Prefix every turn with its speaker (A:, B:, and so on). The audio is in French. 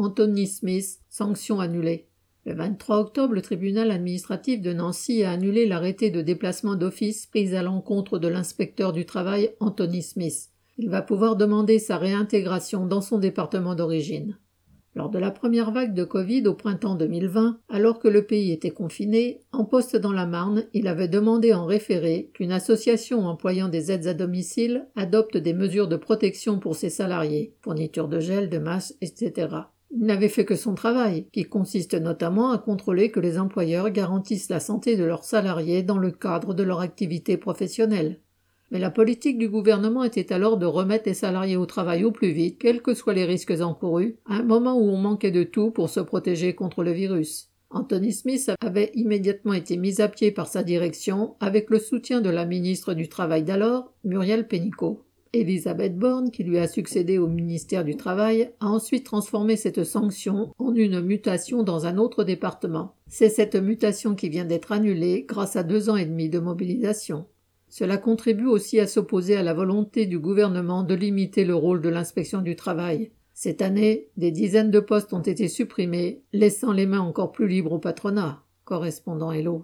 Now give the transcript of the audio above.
A: Anthony Smith, sanction annulée. Le 23 octobre, le tribunal administratif de Nancy a annulé l'arrêté de déplacement d'office pris à l'encontre de l'inspecteur du travail Anthony Smith. Il va pouvoir demander sa réintégration dans son département d'origine. Lors de la première vague de Covid au printemps 2020, alors que le pays était confiné, en poste dans la Marne, il avait demandé en référé qu'une association employant des aides à domicile adopte des mesures de protection pour ses salariés, fourniture de gel, de masques, etc. Il n'avait fait que son travail, qui consiste notamment à contrôler que les employeurs garantissent la santé de leurs salariés dans le cadre de leur activité professionnelle. Mais la politique du gouvernement était alors de remettre les salariés au travail au plus vite, quels que soient les risques encourus, à un moment où on manquait de tout pour se protéger contre le virus. Anthony Smith avait immédiatement été mis à pied par sa direction avec le soutien de la ministre du Travail d'alors, Muriel Pénicaud. Elisabeth Borne, qui lui a succédé au ministère du Travail, a ensuite transformé cette sanction en une mutation dans un autre département. C'est cette mutation qui vient d'être annulée grâce à deux ans et demi de mobilisation. Cela contribue aussi à s'opposer à la volonté du gouvernement de limiter le rôle de l'inspection du travail. Cette année, des dizaines de postes ont été supprimés, laissant les mains encore plus libres au patronat. Correspondant Hello.